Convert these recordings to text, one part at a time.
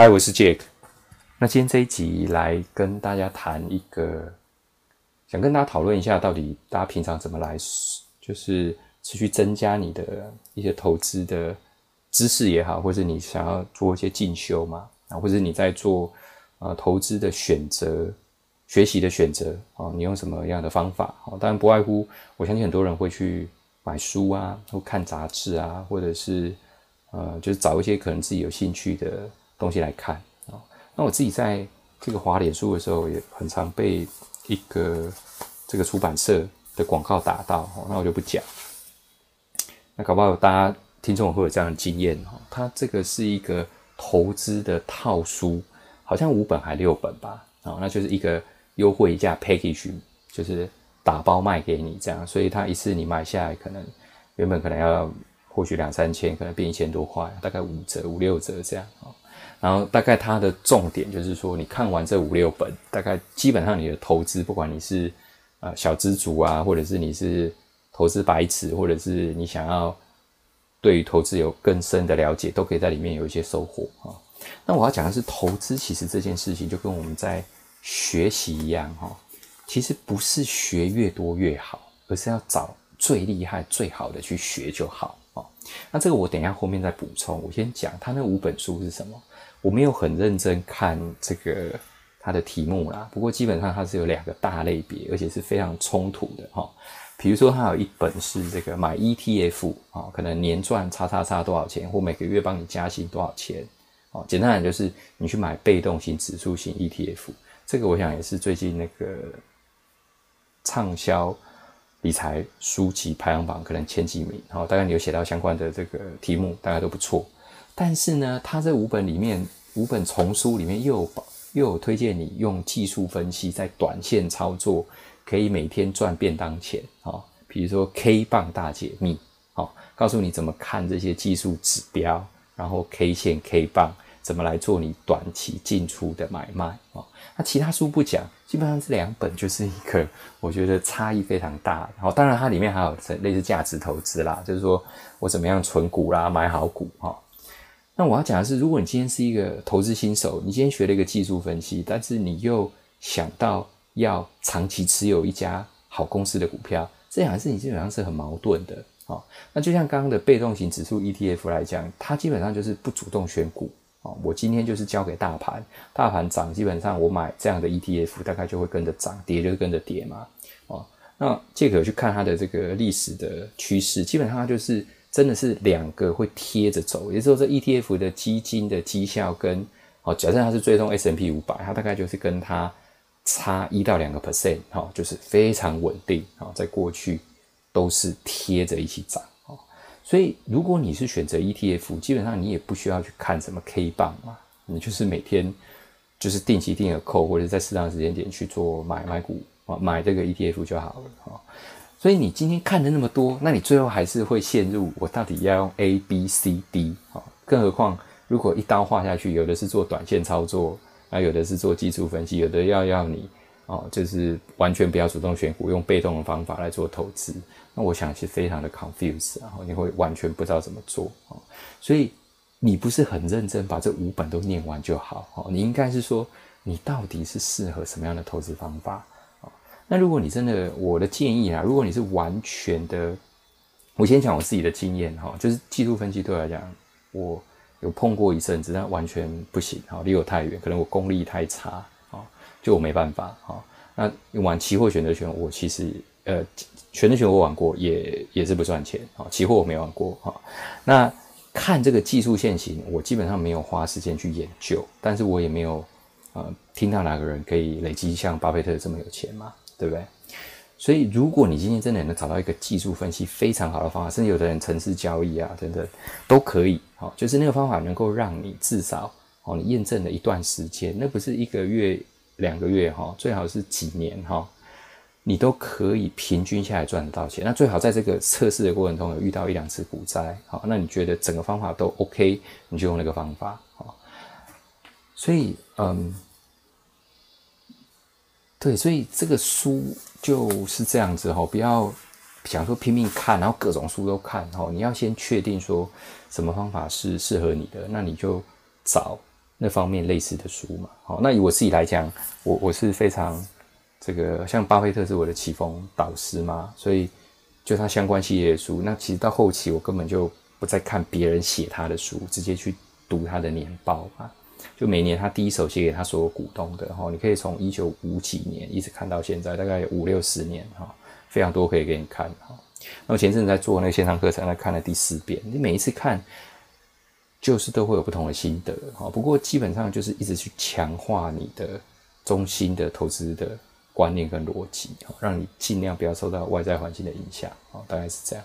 嗨，我是 Jack。那今天这一集来跟大家谈一个，想跟大家讨论一下，到底大家平常怎么来，就是持续增加你的一些投资的知识也好，或者你想要做一些进修嘛，啊，或者你在做呃投资的选择、学习的选择啊，你用什么样的方法？啊，当然不外乎，我相信很多人会去买书啊，或看杂志啊，或者是呃，就是找一些可能自己有兴趣的东西来看啊。那我自己在这个华脸书的时候，也很常被一个这个出版社的广告打到，那我就不讲。那搞不好大家听众会有这样的经验哦，它这个是一个投资的套书，好像五本还六本吧，啊，那就是一个优惠价 package，就是打包卖给你这样，所以它一次你买下来，可能原本可能要或许两三千，可能变一千多块，大概五折五六折这样啊。然后大概它的重点就是说，你看完这五六本，大概基本上你的投资，不管你是呃小资族啊，或者是你是投资白痴，或者是你想要对于投资有更深的了解，都可以在里面有一些收获啊。那我要讲的是，投资其实这件事情就跟我们在学习一样哈，其实不是学越多越好，而是要找最厉害、最好的去学就好啊。那这个我等一下后面再补充，我先讲他那五本书是什么。我没有很认真看这个它的题目啦，不过基本上它是有两个大类别，而且是非常冲突的哈。比如说，它有一本是这个买 ETF 啊，可能年赚叉叉叉多少钱，或每个月帮你加薪多少钱哦。简单讲就是你去买被动型指数型 ETF，这个我想也是最近那个畅销理财书籍排行榜可能前几名哦。大概你有写到相关的这个题目，大概都不错。但是呢，它这五本里面，五本丛书里面又有又有推荐你用技术分析，在短线操作可以每天赚便当钱啊。比如说 K 棒大解密，好，告诉你怎么看这些技术指标，然后 K 线 K 棒怎么来做你短期进出的买卖啊。那其他书不讲，基本上这两本就是一个 我觉得差异非常大。然后当然它里面还有类似价值投资啦，就是说我怎么样存股啦，买好股哈。那我要讲的是，如果你今天是一个投资新手，你今天学了一个技术分析，但是你又想到要长期持有一家好公司的股票，这两件事情基本上是很矛盾的啊。那就像刚刚的被动型指数 ETF 来讲，它基本上就是不主动选股啊。我今天就是交给大盘，大盘涨，基本上我买这样的 ETF，大概就会跟着涨，跌就跟着跌嘛。哦，那借可去看它的这个历史的趋势，基本上它就是。真的是两个会贴着走，也就是说，这 ETF 的基金的绩效跟哦，假设它是追踪 S M P 五百，它大概就是跟它差一到两个 percent，哈，就是非常稳定啊，在过去都是贴着一起涨哦。所以，如果你是选择 ETF，基本上你也不需要去看什么 K 棒嘛，你就是每天就是定期定额扣，或者在适当时间点去做买买股啊，买这个 ETF 就好了哈。所以你今天看的那么多，那你最后还是会陷入我到底要用 A、B、C、D 啊？更何况如果一刀划下去，有的是做短线操作，那，有的是做技术分析，有的要要你哦，就是完全不要主动选股，用被动的方法来做投资。那我想是非常的 confuse，然后你会完全不知道怎么做啊。所以你不是很认真把这五本都念完就好哦，你应该是说你到底是适合什么样的投资方法？那如果你真的，我的建议啊，如果你是完全的，我先讲我自己的经验哈，就是技术分析对我来讲，我有碰过一阵子，但完全不行哈，离我太远，可能我功力太差啊，就我没办法哈。那玩期货选择权，我其实呃，选择权我玩过，也也是不赚钱啊，期货我没玩过哈。那看这个技术线型，我基本上没有花时间去研究，但是我也没有呃听到哪个人可以累积像巴菲特这么有钱嘛。对不对？所以，如果你今天真的能找到一个技术分析非常好的方法，甚至有的人城市交易啊，等等都可以。好，就是那个方法能够让你至少哦，你验证了一段时间，那不是一个月、两个月哈，最好是几年哈，你都可以平均下来赚得到钱。那最好在这个测试的过程中有遇到一两次股灾，好，那你觉得整个方法都 OK，你就用那个方法好。所以，嗯。对，所以这个书就是这样子哈，不要想说拼命看，然后各种书都看哈。你要先确定说什么方法是适合你的，那你就找那方面类似的书嘛。好，那以我自己来讲，我我是非常这个像巴菲特是我的启蒙导师嘛，所以就他相关系列的书，那其实到后期我根本就不再看别人写他的书，直接去读他的年报嘛。就每年他第一手写给他所有股东的哈，你可以从一九五几年一直看到现在，大概五六十年哈，非常多可以给你看哈。那我前阵子在做那个线上课程，那看了第四遍，你每一次看，就是都会有不同的心得哈。不过基本上就是一直去强化你的中心的投资的观念跟逻辑哈让你尽量不要受到外在环境的影响啊，大概是这样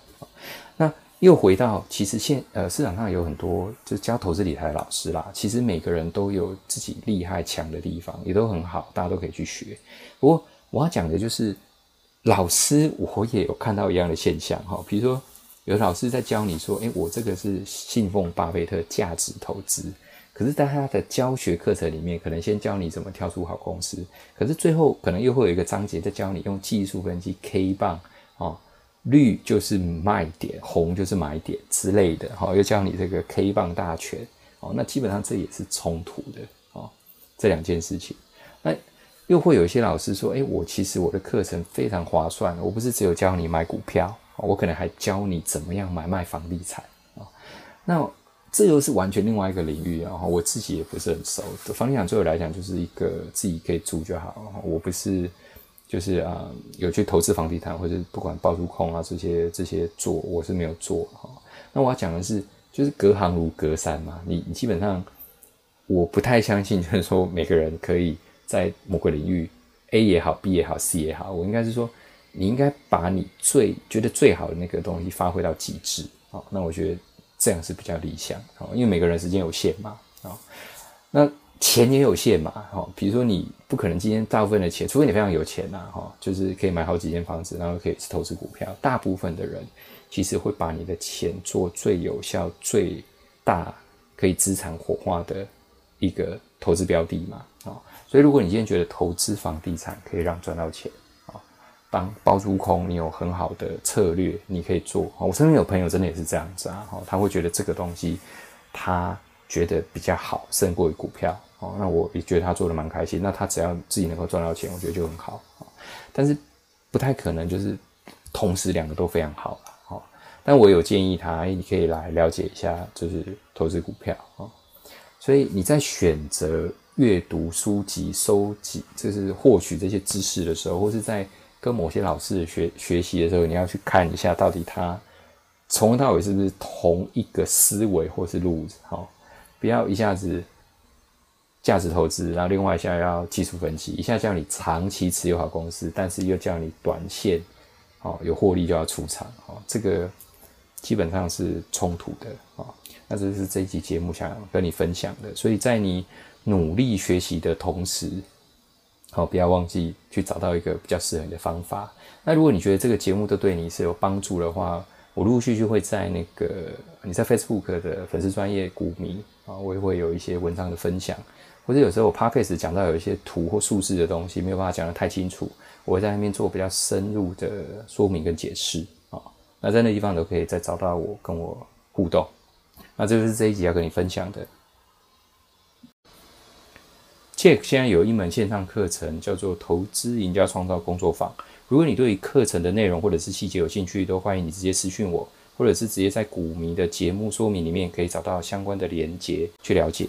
那又回到其实现呃市场上有很多就教投资理财的老师啦，其实每个人都有自己厉害强的地方，也都很好，大家都可以去学。不过我要讲的就是。老师，我也有看到一样的现象哈，比如说有老师在教你说，诶，我这个是信奉巴菲特价值投资，可是在他的教学课程里面，可能先教你怎么跳出好公司，可是最后可能又会有一个章节在教你用技术分析 K 棒哦，绿就是卖点，红就是买点之类的，哈，又教你这个 K 棒大全哦，那基本上这也是冲突的哦，这两件事情，那。又会有一些老师说：“哎，我其实我的课程非常划算，我不是只有教你买股票，我可能还教你怎么样买卖房地产啊。那这又是完全另外一个领域啊。我自己也不是很熟，房地产对我来讲就是一个自己可以住就好。我不是就是啊有去投资房地产或者不管包租控啊这些这些做，我是没有做哈。那我要讲的是，就是隔行如隔山嘛。你你基本上我不太相信，就是说每个人可以。在某个领域，A 也好，B 也好，C 也好，我应该是说，你应该把你最觉得最好的那个东西发挥到极致啊。那我觉得这样是比较理想啊，因为每个人时间有限嘛啊，那钱也有限嘛哈。比如说你不可能今天大部分的钱，除非你非常有钱呐哈，就是可以买好几间房子，然后可以投资股票。大部分的人其实会把你的钱做最有效、最大可以资产火化的一个投资标的嘛啊。所以，如果你今天觉得投资房地产可以让赚到钱啊，当包租空，你有很好的策略，你可以做。我身边有朋友真的也是这样子啊，他会觉得这个东西他觉得比较好，胜过于股票。哦，那我也觉得他做的蛮开心。那他只要自己能够赚到钱，我觉得就很好。但是不太可能就是同时两个都非常好了。哦，但我有建议他，你可以来了解一下，就是投资股票啊。所以你在选择。阅读书籍、收集，就是获取这些知识的时候，或是在跟某些老师学学习的时候，你要去看一下，到底他从头到尾是不是同一个思维或是路子，好，不要一下子价值投资，然后另外一下要技术分析，一下叫你长期持有好公司，但是又叫你短线，哦，有获利就要出场，哦，这个基本上是冲突的，啊，那这是这一集节目想跟你分享的，所以在你。努力学习的同时，好，不要忘记去找到一个比较适合你的方法。那如果你觉得这个节目都对你是有帮助的话，我陆陆续续会在那个你在 Facebook 的粉丝专业股民啊，我也会有一些文章的分享，或者有时候我 Podcast 讲到有一些图或数字的东西没有办法讲得太清楚，我会在那边做比较深入的说明跟解释啊。那在那地方都可以再找到我跟我互动。那这就是这一集要跟你分享的。Jack 现在有一门线上课程，叫做《投资赢家创造工作坊》。如果你对于课程的内容或者是细节有兴趣，都欢迎你直接私讯我，或者是直接在股民的节目说明里面可以找到相关的连接去了解。